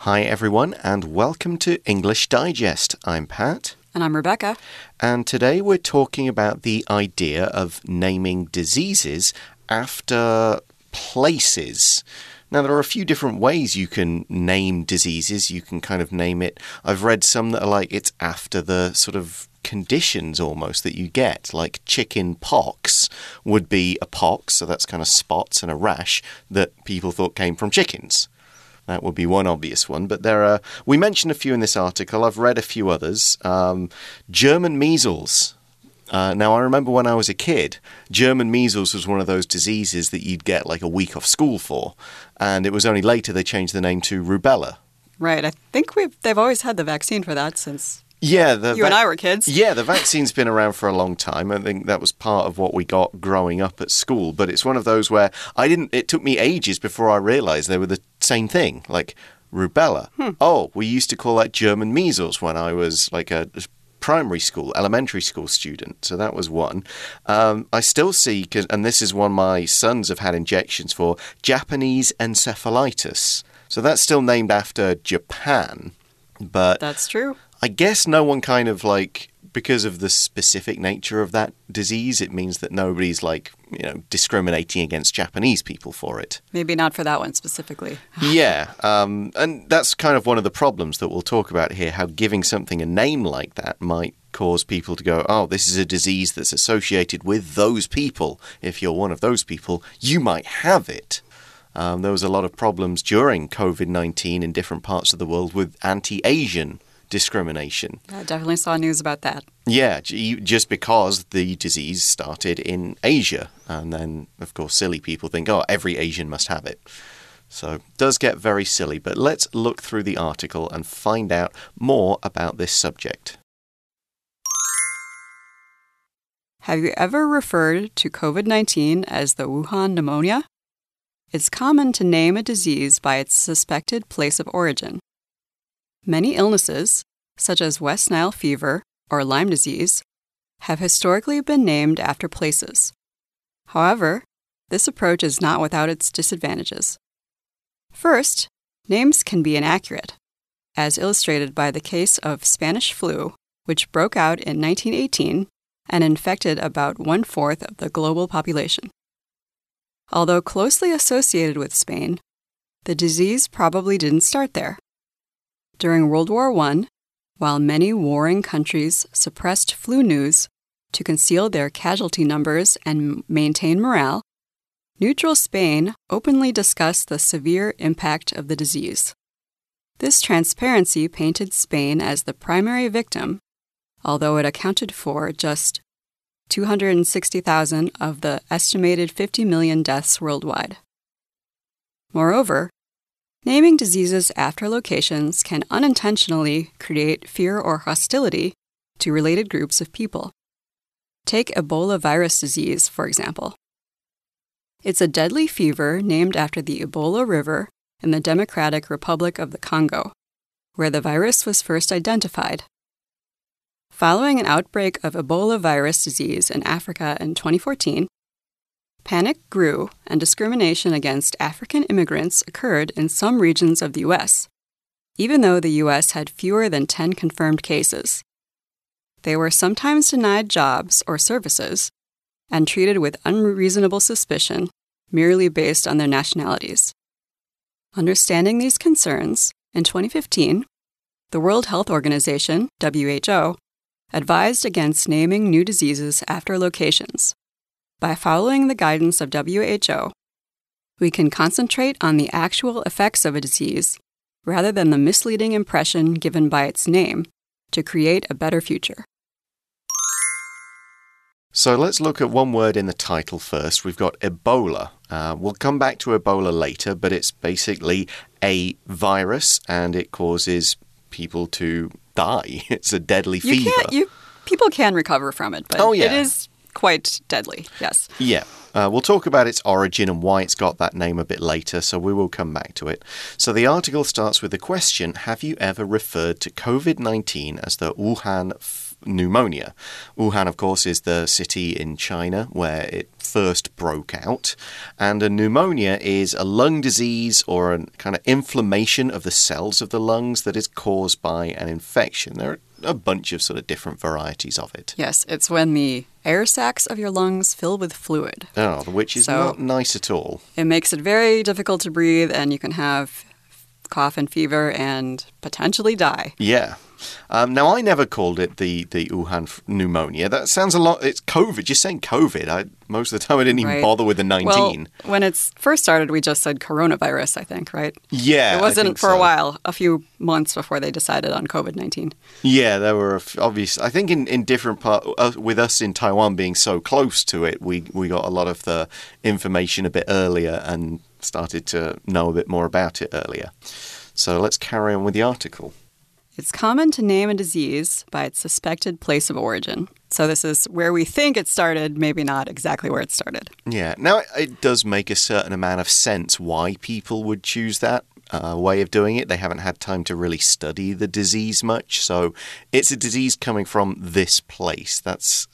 Hi, everyone, and welcome to English Digest. I'm Pat. And I'm Rebecca. And today we're talking about the idea of naming diseases after places. Now, there are a few different ways you can name diseases. You can kind of name it. I've read some that are like it's after the sort of conditions almost that you get, like chicken pox would be a pox, so that's kind of spots and a rash that people thought came from chickens. That would be one obvious one, but there are. We mentioned a few in this article. I've read a few others. Um, German measles. Uh, now, I remember when I was a kid, German measles was one of those diseases that you'd get like a week off school for. And it was only later they changed the name to rubella. Right. I think we've they've always had the vaccine for that since yeah, the you and I were kids. Yeah, the vaccine's been around for a long time. I think that was part of what we got growing up at school. But it's one of those where I didn't. It took me ages before I realised they were the same thing. Like rubella. Hmm. Oh, we used to call that German measles when I was like a primary school, elementary school student. So that was one. Um, I still see, and this is one my sons have had injections for Japanese encephalitis. So that's still named after Japan. But that's true. I guess no one kind of like because of the specific nature of that disease, it means that nobody's like, you know, discriminating against Japanese people for it. Maybe not for that one specifically. yeah. Um, and that's kind of one of the problems that we'll talk about here how giving something a name like that might cause people to go, oh, this is a disease that's associated with those people. If you're one of those people, you might have it. Um, there was a lot of problems during COVID 19 in different parts of the world with anti Asian discrimination. I definitely saw news about that. Yeah, just because the disease started in Asia. And then, of course, silly people think, oh, every Asian must have it. So it does get very silly, but let's look through the article and find out more about this subject. Have you ever referred to COVID 19 as the Wuhan pneumonia? It's common to name a disease by its suspected place of origin. Many illnesses, such as West Nile fever or Lyme disease, have historically been named after places. However, this approach is not without its disadvantages. First, names can be inaccurate, as illustrated by the case of Spanish flu, which broke out in 1918 and infected about one fourth of the global population. Although closely associated with Spain, the disease probably didn't start there. During World War I, while many warring countries suppressed flu news to conceal their casualty numbers and maintain morale, neutral Spain openly discussed the severe impact of the disease. This transparency painted Spain as the primary victim, although it accounted for just 260,000 of the estimated 50 million deaths worldwide. Moreover, Naming diseases after locations can unintentionally create fear or hostility to related groups of people. Take Ebola virus disease, for example. It's a deadly fever named after the Ebola River in the Democratic Republic of the Congo, where the virus was first identified. Following an outbreak of Ebola virus disease in Africa in 2014, Panic grew, and discrimination against African immigrants occurred in some regions of the U.S., even though the U.S. had fewer than 10 confirmed cases. They were sometimes denied jobs or services and treated with unreasonable suspicion merely based on their nationalities. Understanding these concerns, in 2015, the World Health Organization, WHO, advised against naming new diseases after locations by following the guidance of WHO, we can concentrate on the actual effects of a disease rather than the misleading impression given by its name to create a better future. So let's look at one word in the title first. We've got Ebola. Uh, we'll come back to Ebola later, but it's basically a virus and it causes people to die. It's a deadly you fever. You, people can recover from it, but oh, yeah. it is quite deadly, yes. Yeah. Uh, we'll talk about its origin and why it's got that name a bit later, so we will come back to it. So the article starts with the question Have you ever referred to COVID 19 as the Wuhan pneumonia. Wuhan, of course, is the city in China where it first broke out. And a pneumonia is a lung disease or a kind of inflammation of the cells of the lungs that is caused by an infection. There are a bunch of sort of different varieties of it. Yes, it's when the air sacs of your lungs fill with fluid. Oh, which is So- not nice at all. It makes it very difficult to breathe, and you can have cough and fever and potentially die. Yeah. Um, now, I never called it the, the Wuhan pneumonia. That sounds a lot. It's COVID. You're saying COVID. I, most of the time, I didn't even Right. bother with the 19. Well, when it's first started, we just said coronavirus, I think, right? yeah. it wasn't for a while, a few months before they decided on COVID 19. Yeah, there were a f- obvious. I think in, in different part uh, with us in Taiwan being so close to it, we we got a lot of the information a bit earlier and started to know a bit more about it earlier. So let's carry on with the article. It's common to name a disease by its suspected place of origin. So, this is where we think it started, maybe not exactly where it started. Yeah. Now it, it does make a certain amount of sense why people would choose that. Uh, way of doing it. They haven't had time to really study the disease much, so it's a disease coming from this place. That's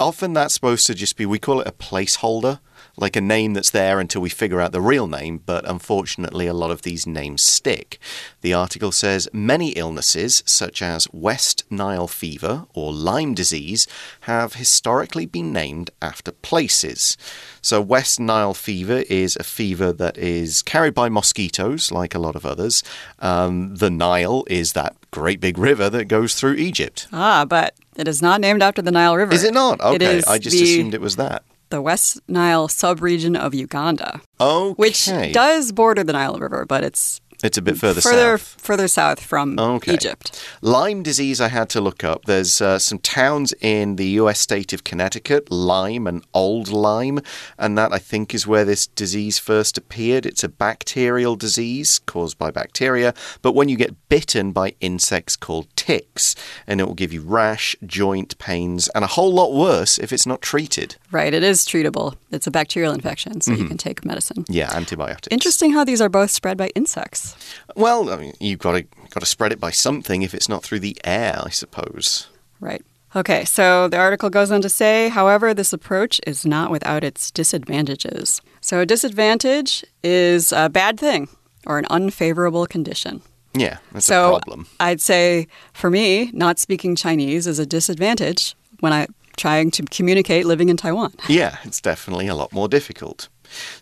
often that's supposed to just be we call it a placeholder, like a name that's there until we figure out the real name. But unfortunately, a lot of these names stick. The article says many illnesses, such as West Nile fever or Lyme disease, have historically been named after places. So, West Nile fever is a fever that is carried by mosquitoes, like a lot of others. Um, the Nile is that great big river that goes through Egypt. Ah, but it is not named after the Nile River. Is it not? Okay, is I just the, assumed it was that. The West Nile subregion of Uganda, Okay. which does border the Nile River, but it's It's a bit further, further south. further south from Okay. Egypt. Lyme disease, I had to look up. There's uh, some towns in the US state of Connecticut, Lyme and Old Lyme, and that I think is where this disease first appeared. It's a bacterial disease caused by bacteria, but when you get bitten by insects called ticks, and it will give you rash, joint pains, and a whole lot worse if it's not treated. Right, it is treatable. It's a bacterial infection, so you can take medicine. Yeah, antibiotics. Interesting how these are both spread by insects. Well, I mean, you've got to got to spread it by something if it's not through the air, I suppose. Right. Okay, so the article goes on to say, however, this approach is not without its disadvantages. So, a disadvantage is a bad thing or an unfavorable condition. Yeah, that's so, a problem. I'd say for me, not speaking Chinese is a disadvantage when I'm trying to communicate living in Taiwan. Yeah, it's definitely a lot more difficult.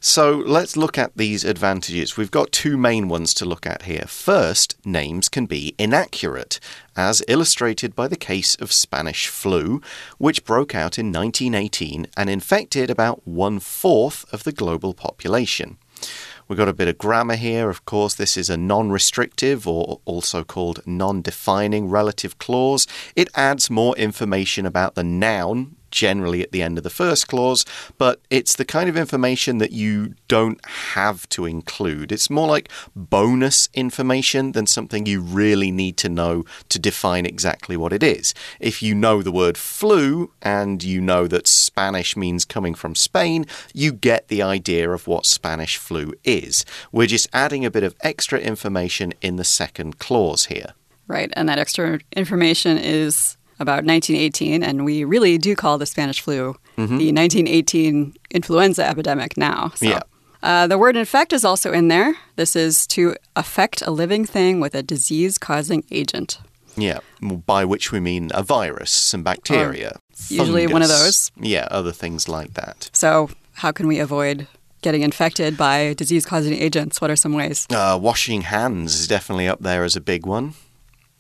So let's look at these advantages. We've got two main ones to look at here. First, names can be inaccurate, as illustrated by the case of Spanish flu, which broke out in 1918 and infected about one fourth of the global population. We've got a bit of grammar here. Of course, this is a non restrictive or also called non defining relative clause. It adds more information about the noun generally at the end of the first clause, but it's the kind of information that you don't have to include. It's more like bonus information than something you really need to know to define exactly what it is. If you know the word flu and you know that Spanish means coming from Spain, you get the idea of what Spanish flu is. We're just adding a bit of extra information in the second clause here. Right, and that extra information is about 1918, and we really do call the Spanish flu the 1918 influenza epidemic now. So. Yeah. Uh, the word infect is also in there. This is to affect a living thing with a disease causing agent. Yeah, by which we mean a virus, some bacteria. usually one of those. Yeah, other things like that. So, how can we avoid getting infected by disease causing agents? What are some ways? Uh, washing hands is definitely up there as a big one.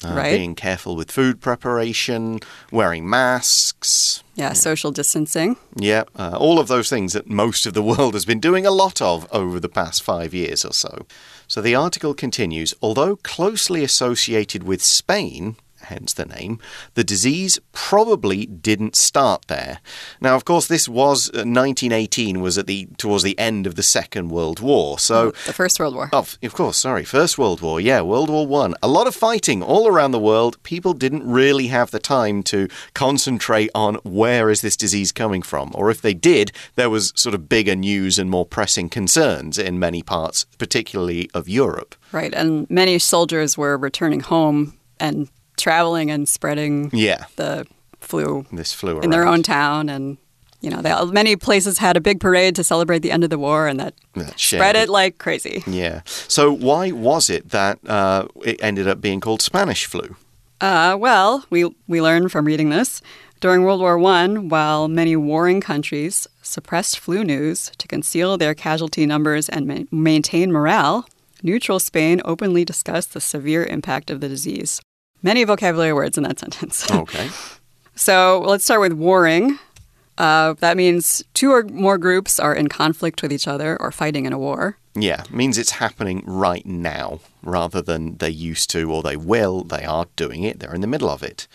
Uh, Right. Being careful with food preparation, wearing masks. Yeah, social distancing. Yeah, uh, all of those things that most of the world has been doing a lot of over the past five years or so. So the article continues although closely associated with Spain, hence the name, the disease probably didn't start there. Now, of course, this was uh, 1918 was at the towards the end of the Second World War. So The First World War. Oh, of course, sorry. First World War, yeah, World War One. A lot of fighting all around the world. People didn't really have the time to concentrate on where is this disease coming from, or if they did, there was sort of bigger news and more pressing concerns in many parts, particularly of Europe. Right, and many soldiers were returning home and traveling and spreading Yeah, the flu this flu in their own town and you know, they, many places had a big parade to celebrate the end of the war, and that That spread it. it like crazy. Yeah. So why was it that uh, it ended up being called Spanish flu? Uh, well, we we learned from reading this during World War One, while many warring countries suppressed flu news to conceal their casualty numbers and ma- maintain morale. Neutral Spain openly discussed the severe impact of the disease. Many vocabulary words in that sentence. Okay. So let's start with warring. Uh, that means two or more groups are in conflict with each other or fighting in a war. Yeah, means it's happening right now rather than they used to or they will. They are doing it, they're in the middle of it.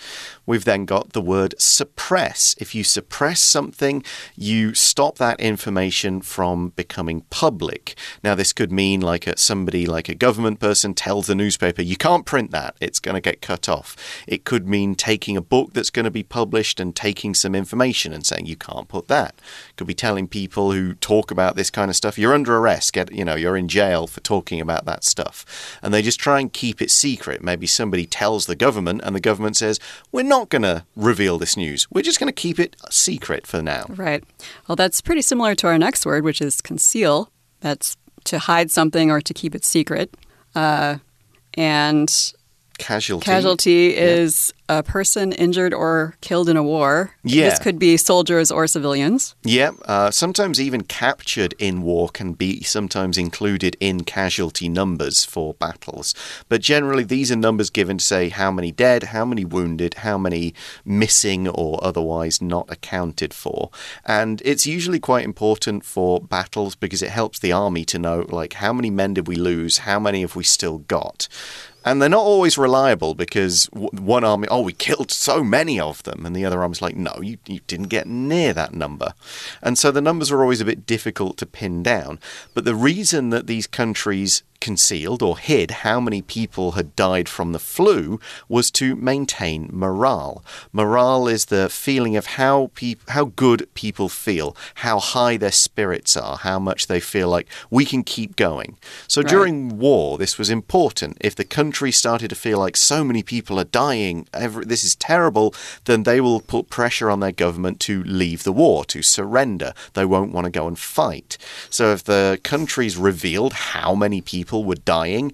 We've then got the word suppress. If you suppress something, you stop that information from becoming public. Now, this could mean like a, somebody, like a government person, tells the newspaper, you can't print that, it's going to get cut off. It could mean taking a book that's going to be published and taking some information and saying, you can't put that. It Could be telling people who talk about this kind of stuff, you're under arrest, get, you know, you're in jail for talking about that stuff. And they just try and keep it secret. Maybe somebody tells the government, and the government says, We're not going to reveal this news. We're just going to keep it secret for now. Right. Well, that's pretty similar to our next word, which is conceal. That's to hide something or to keep it secret. Uh, and Casualty. casualty is a person injured or killed in a war. Yeah. This could be soldiers or civilians. Yeah, uh, sometimes even captured in war can be sometimes included in casualty numbers for battles. But generally, these are numbers given to say how many dead, how many wounded, how many missing or otherwise not accounted for. And it's usually quite important for battles because it helps the army to know, like, how many men did we lose, how many have we still got. And they're not always reliable because one army, oh, we killed so many of them. And the other army's like, no, you, you didn't get near that number. And so the numbers are always a bit difficult to pin down. But the reason that these countries concealed or hid how many people had died from the flu was to maintain morale. Morale is the feeling of how how good people feel, how high their spirits are, how much they feel like we can keep going. So Right. during war, this was important. If the country started to feel like so many people are dying, every, this is terrible, then they will put pressure on their government to leave the war, to surrender. They won't want to go and fight. So if the countries revealed how many people were dying,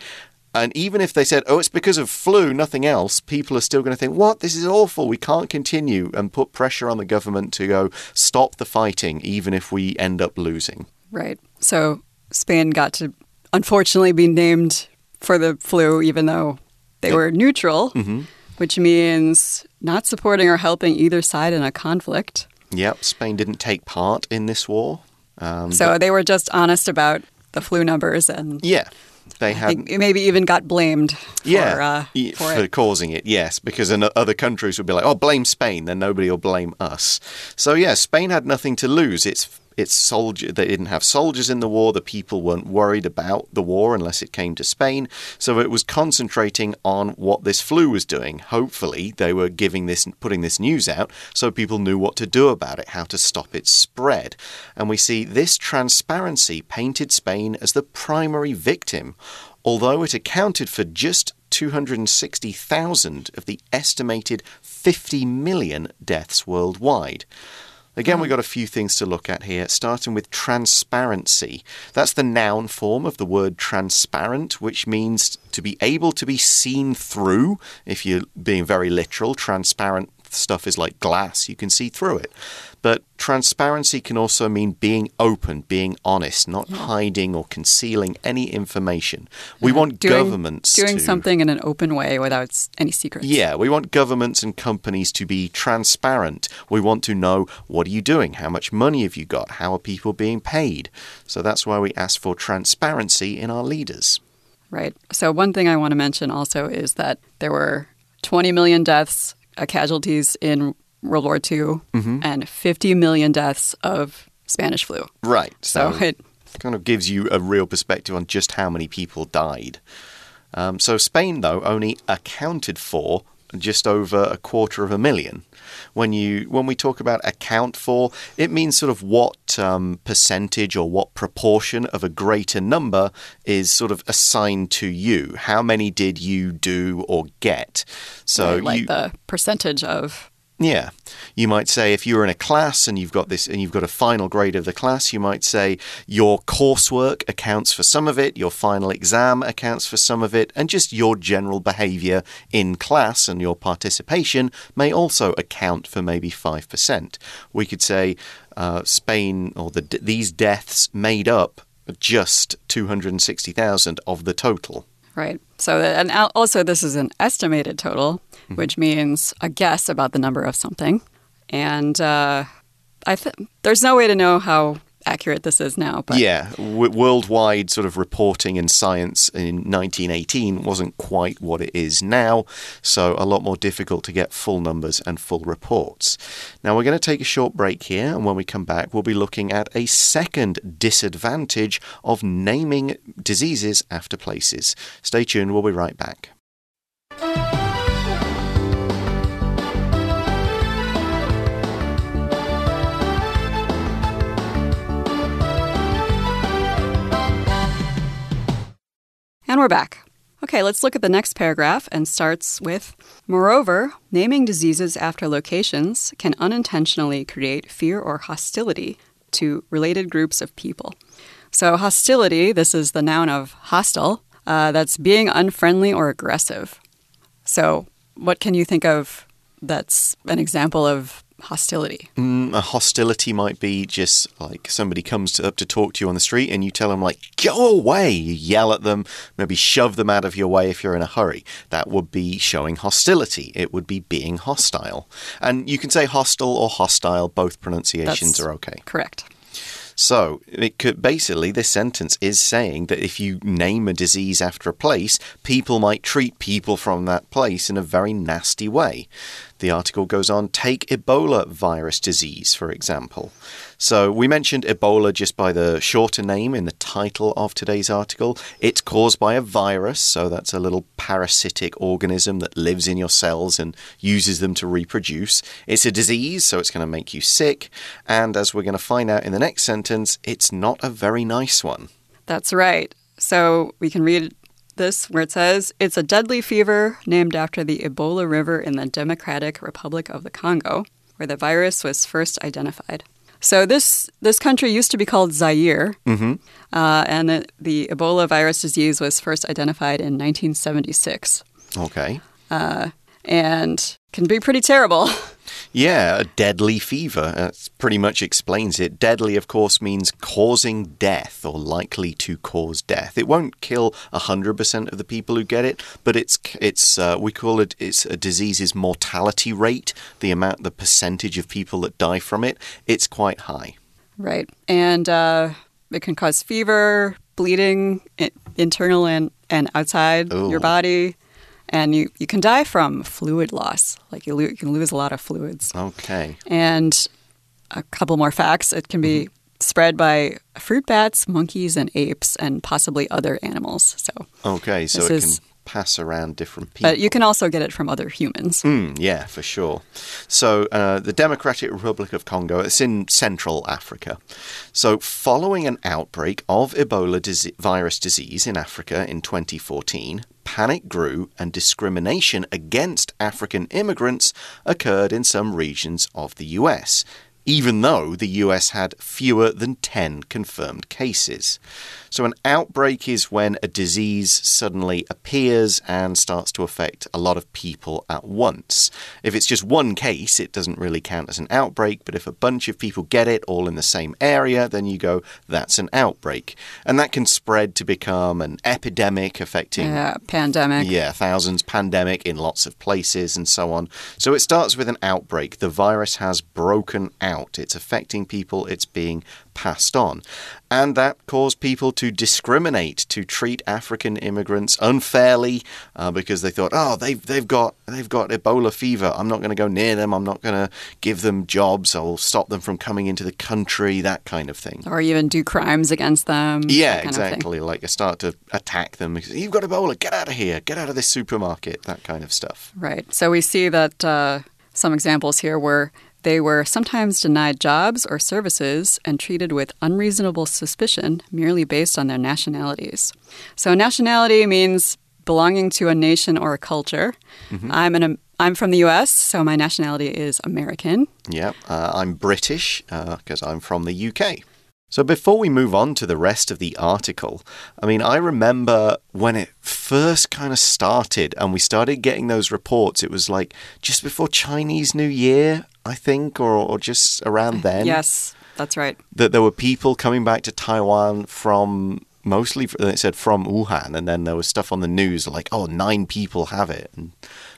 and even if they said, oh, it's because of flu, nothing else, people are still going to think, what? This is awful. We can't continue, and put pressure on the government to go stop the fighting, even if we end up losing. Right. So Spain got to unfortunately be named for the flu, even though they were neutral, Mm-hmm. which means not supporting or helping either side in a conflict. Yep, Spain didn't take part in this war. Um, So they were just honest about the flu numbers and yeah, they had. maybe even got blamed for, Yeah, uh, for for causing it, yes, because in other countries would be like, "Oh, blame Spain," then nobody will blame us. So yeah, Spain had nothing to lose. It's it's soldier. They didn't have soldiers in the war. The people weren't worried about the war unless it came to Spain. So it was concentrating on what this flu was doing. Hopefully, they were giving this, putting this news out, so people knew what to do about it, how to stop its spread. And we see this transparency painted Spain as the primary victim although it accounted for just 260,000 of the estimated 50 million deaths worldwide. Again, we've mm. got a few things to look at here, starting with transparency. That's the noun form of the word transparent, which means to be able to be seen through. If you're being very literal, transparent stuff is like glass, you can see through it. But transparency can also mean being open, being honest, not hiding or concealing any information. We uh-huh. want doing, governments doing to something in an open way without any secrets. yeah, we want governments and companies to be transparent. We want to know what are you doing? How much money have you got? How are people being paid? So that's why we ask for transparency in our leaders. Right. So, one thing I want to mention also is that there were 20 million deaths, casualties in World War II, Mm-hmm. and 50 million deaths of Spanish flu. Right. So, So it, kind of gives you a real perspective on just how many people died. Um, so Spain, though, only accounted for just over a quarter of a million. When you when we talk about account for, it means sort of what um, percentage or what proportion of a greater number is sort of assigned to you. How many did you do or get? So like you, the percentage of yeah. You might say if you're in a class and you've got this and you've got a final grade of the class, you might say your coursework accounts for some of it, your final exam accounts for some of it, and just your general behavior in class and your participation may also account for maybe 5%. We could say uh, Spain or the, these deaths made up just 260,000 of the total. Right. So, and also, this is an estimated total, mm -hmm. which means a guess about the number of something. And uh, I th there's no way to know how accurate this is now. But yeah, worldwide sort of reporting in science in 1918 wasn't quite what it is now, so a lot more difficult to get full numbers and full reports. Now we're going to take a short break here, and when we come back, we'll be looking at a second disadvantage of naming diseases after places. Stay tuned, we'll be right back. And we're back. Okay, let's look at the next paragraph and starts with Moreover, naming diseases after locations can unintentionally create fear or hostility to related groups of people. So, hostility, this is the noun of hostile, uh, that's being unfriendly or aggressive. So, what can you think of that's an example of hostility? Mm, a hostility might be just like somebody comes to, up to talk to you on the street and you tell them, like, go away. You yell at them, maybe shove them out of your way if you're in a hurry. That would be showing hostility. It would be being hostile. And you can say hostile or hostile, both pronunciations That's are okay. Correct. So it could basically this sentence is saying that if you name a disease after a place, people might treat people from that place in a very nasty way. The article goes on take Ebola virus disease, for example. So we mentioned Ebola just by the shorter name in the title of today's article. It's caused by a virus, so that's a little parasitic organism that lives in your cells and uses them to reproduce. It's a disease, so it's going to make you sick. And as we're going to find out in the next sentence, it's not a very nice one. That's right. So we can read this where it says it's a deadly fever named after the Ebola River in the Democratic Republic of the Congo, where the virus was first identified. So this this country used to be called Zaire, mm -hmm. uh, and the, the, Ebola virus disease was first identified in 1976. Okay. Uh, and can be pretty terrible. Yeah, a deadly fever. That pretty much explains it. Deadly, of course, means causing death or likely to cause death. It won't kill 100% of the people who get it, but it's, it's uh, we call it it's a disease's mortality rate, the amount, the percentage of people that die from it. It's quite high. Right. And uh, it can cause fever, bleeding, internal and, and outside Ooh. your body and you, you can die from fluid loss. Like you, lo- you can lose a lot of fluids. Okay. And a couple more facts it can be mm-hmm. spread by fruit bats, monkeys, and apes, and possibly other animals. So, okay, so it is, can pass around different people. But you can also get it from other humans. Mm, yeah, for sure. So, uh, the Democratic Republic of Congo, it's in Central Africa. So, following an outbreak of Ebola virus disease in Africa in 2014, panic grew and discrimination against African immigrants occurred in some regions of the US, even though the US had fewer than 10 confirmed cases. So, an outbreak is when a disease suddenly appears and starts to affect a lot of people at once. If it's just one case, it doesn't really count as an outbreak, but if a bunch of people get it all in the same area, then you go, that's an outbreak. And that can spread to become an epidemic affecting. Yeah, pandemic. Yeah, thousands, pandemic in lots of places and so on. So, it starts with an outbreak. The virus has broken out out. It's affecting people, it's being passed on. And that caused people to discriminate, to treat African immigrants unfairly uh, because they thought, oh, they've, they've, got, they've got Ebola fever. I'm not going to go near them. I'm not going to give them jobs. I'll stop them from coming into the country, that kind of thing. Or even do crimes against them. Yeah, exactly. Like I start to attack them because you've got Ebola, get out of here, get out of this supermarket, that kind of stuff. Right. So we see that uh, some examples here were they were sometimes denied jobs or services and treated with unreasonable suspicion merely based on their nationalities. So, nationality means belonging to a nation or a culture. Mm-hmm. I'm an I'm from the US, so my nationality is American. Yeah, uh, I'm British because uh, I'm from the UK. So, before we move on to the rest of the article, I mean, I remember when it first kind of started and we started getting those reports, it was like just before Chinese New Year. I think, or, or just around then. Yes, that's right. That there were people coming back to Taiwan from mostly, it said from Wuhan, and then there was stuff on the news like, oh, nine people have it, and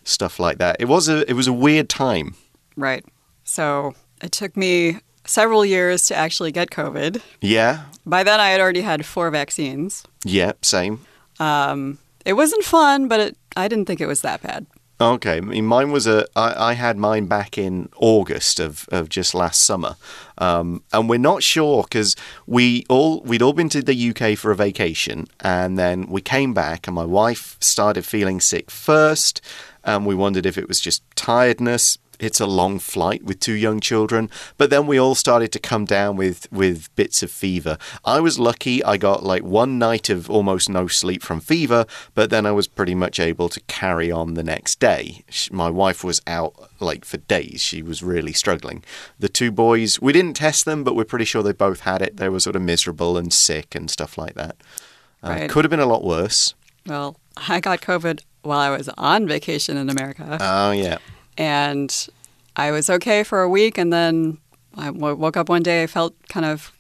stuff like that. It was a, it was a weird time. Right. So it took me several years to actually get COVID. Yeah. By then, I had already had four vaccines. Yeah, same. Um, it wasn't fun, but it, I didn't think it was that bad. Okay, I mean, mine was a. I, I had mine back in August of, of just last summer, um, and we're not sure because we all we'd all been to the UK for a vacation, and then we came back, and my wife started feeling sick first, and we wondered if it was just tiredness, it's a long flight with two young children. But then we all started to come down with with bits of fever. I was lucky; I got like one night of almost no sleep from fever, but then I was pretty much able to carry on the next day. My wife was out like for days; she was really struggling. The two boys, we didn't test them, but we're pretty sure they both had it. They were sort of miserable and sick and stuff like that. Uh, right. Could have been a lot worse. Well, I got COVID while I was on vacation in America. Oh yeah and I was okay for a week, and then I woke up one day. I felt kind of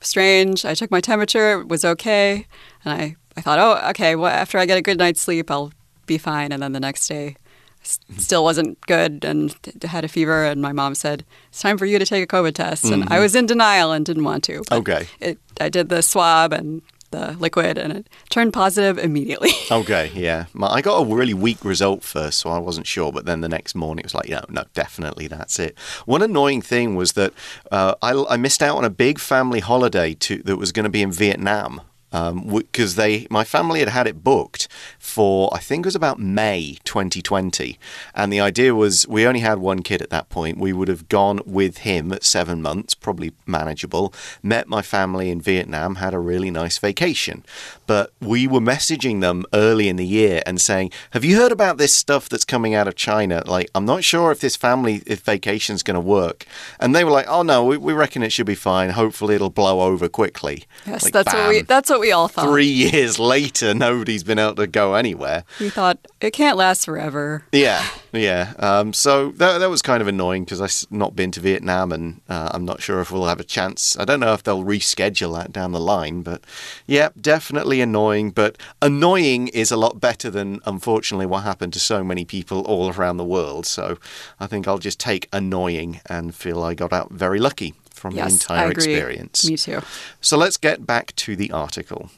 strange. I took my temperature; it was okay, and I I thought, oh, okay. Well, after I get a good night's sleep, I'll be fine. And then the next day, still wasn't good and had a fever. And my mom said, "It's time for you to take a COVID test." And mm-hmm. I was in denial and didn't want to. Okay. It, I did the swab and the liquid and it turned positive immediately. okay, yeah. I got a really weak result first, so I wasn't sure. But then the next morning it was like, no, no, definitely that's it. One annoying thing was that uh, I, I missed out on a big family holiday to, that was going to be in Vietnam because um, they my family had had it booked for I think it was about May 2020, and the idea was we only had one kid at that point. We would have gone with him at seven months, probably manageable. Met my family in Vietnam, had a really nice vacation, but we were messaging them early in the year and saying, "Have you heard about this stuff that's coming out of China? Like, I'm not sure if this family if vacation is going to work." And they were like, "Oh no, we, we reckon it should be fine. Hopefully, it'll blow over quickly." Yes, like, that's bam. what we that's what we all thought. Three years later, nobody's been able to go anywhere. We thought it can't last forever. Yeah, yeah. Um, so that, that was kind of annoying because I've not been to Vietnam and uh, I'm not sure if we'll have a chance. I don't know if they'll reschedule that down the line, but yeah, definitely annoying. But annoying is a lot better than, unfortunately, what happened to so many people all around the world. So I think I'll just take annoying and feel I got out very lucky from yes, the entire experience. Me too. So let's get back to the article.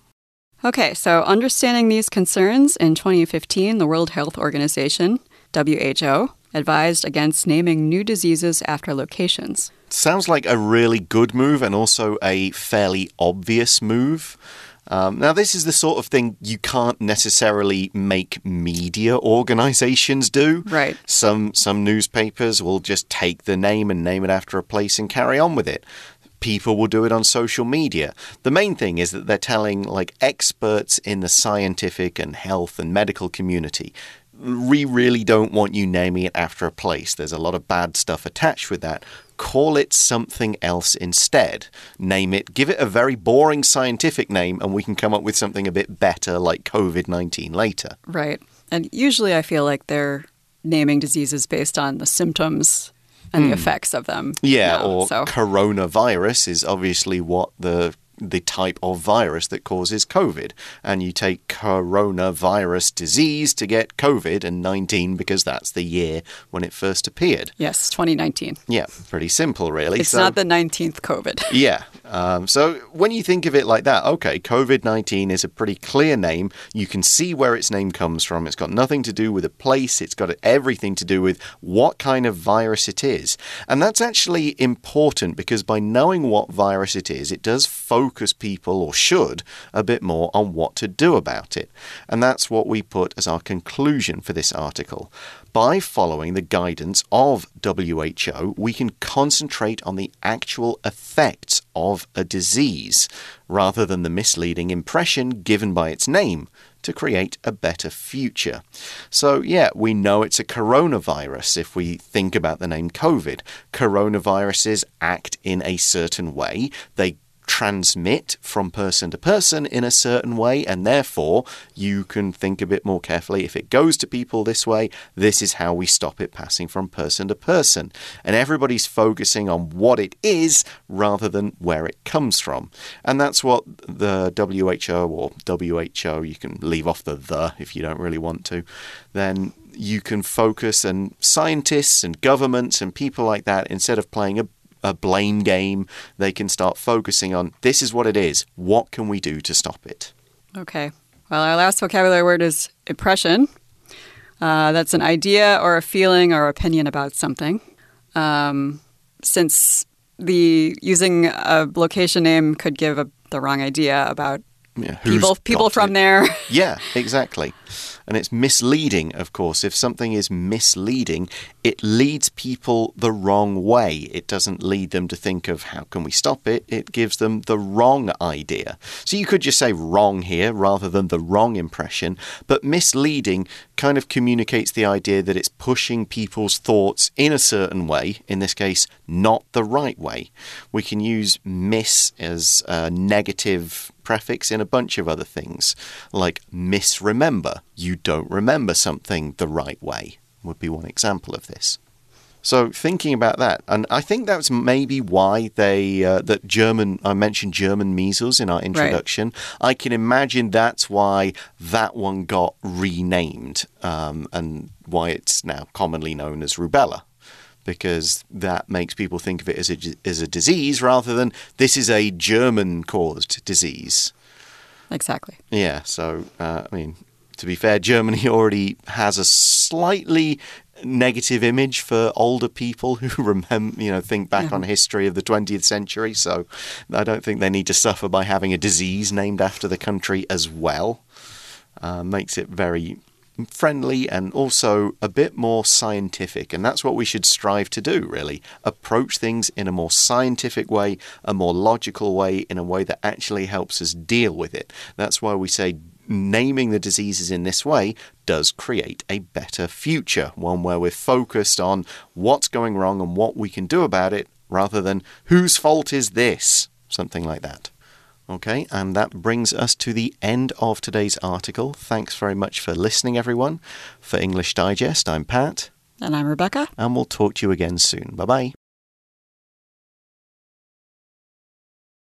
Okay, so understanding these concerns, in 2015, the World Health Organization, WHO, advised against naming new diseases after locations. Sounds like a really good move and also a fairly obvious move. Um, now, this is the sort of thing you can't necessarily make media organizations do. Right. Some some newspapers will just take the name and name it after a place and carry on with it people will do it on social media. The main thing is that they're telling like experts in the scientific and health and medical community. We really don't want you naming it after a place. There's a lot of bad stuff attached with that call it something else instead. Name it, give it a very boring scientific name, and we can come up with something a bit better like COVID 19 later. Right. And usually I feel like they're naming diseases based on the symptoms and mm. the hmm. effects of them. Yeah, or so. coronavirus is obviously what the the type of virus that causes COVID. And you take coronavirus disease to get COVID and 19 because that's the year when it first appeared. Yes, 2019. Yeah, pretty simple, really. It's so, not the 19th COVID. yeah. Um, so when you think of it like that, okay, COVID 19 is a pretty clear name. You can see where its name comes from. It's got nothing to do with a place, it's got everything to do with what kind of virus it is. And that's actually important because by knowing what virus it is, it does focus people, or should, a bit more on what to do about it. And that's what we put as our conclusion for this article. By following the guidance of WHO, we can concentrate on the actual effects of a disease rather than the misleading impression given by its name to create a better future. So, yeah, we know it's a coronavirus if we think about the name COVID. Coronaviruses act in a certain way, they transmit from person to person in a certain way, and therefore you can think a bit more carefully. If it goes to people this way, this is how we stop it passing from person to person. And everybody's focusing on what it is rather than where it comes from. And that's what the WHO or WHO, you can leave off the the if you don't really want to, then you can focus, and scientists and governments and people like that, instead of playing a a blame game. They can start focusing on this is what it is. What can we do to stop it? Okay. Well, our last vocabulary word is impression. Uh, that's an idea or a feeling or opinion about something. Um, since the using a location name could give a, the wrong idea about yeah, people people from it. there. yeah, exactly. And it's misleading, of course. If something is misleading, it leads people the wrong way. It doesn't lead them to think of how can we stop it. It gives them the wrong idea. So you could just say wrong here rather than the wrong impression. But misleading kind of communicates the idea that it's pushing people's thoughts in a certain way, in this case, not the right way. We can use miss as a negative prefix in a bunch of other things, like misremember. You don't remember something the right way, would be one example of this. So thinking about that, and I think that's maybe why they uh, that German. I mentioned German measles in our introduction. Right. I can imagine that's why that one got renamed, um, and why it's now commonly known as rubella because that makes people think of it as a, as a disease rather than this is a German caused disease. Exactly. Yeah, so, uh, I mean, to be fair, Germany already has a slightly negative image for older people who remember, you know, think back yeah. on history of the 20th century. So I don't think they need to suffer by having a disease named after the country as well. Uh, makes it very friendly and also a bit more scientific. And that's what we should strive to do, really. Approach things in a more scientific way, a more logical way, in a way that actually helps us deal with it. That's why we say naming the diseases in this way does create a better future, one where we're focused on what's going wrong and what we can do about it rather than whose fault is this, something like that. Okay, and that brings us to the end of today's article. Thanks very much for listening, everyone. For English Digest, I'm Pat. And I'm Rebecca. And we'll talk to you again soon. Bye bye.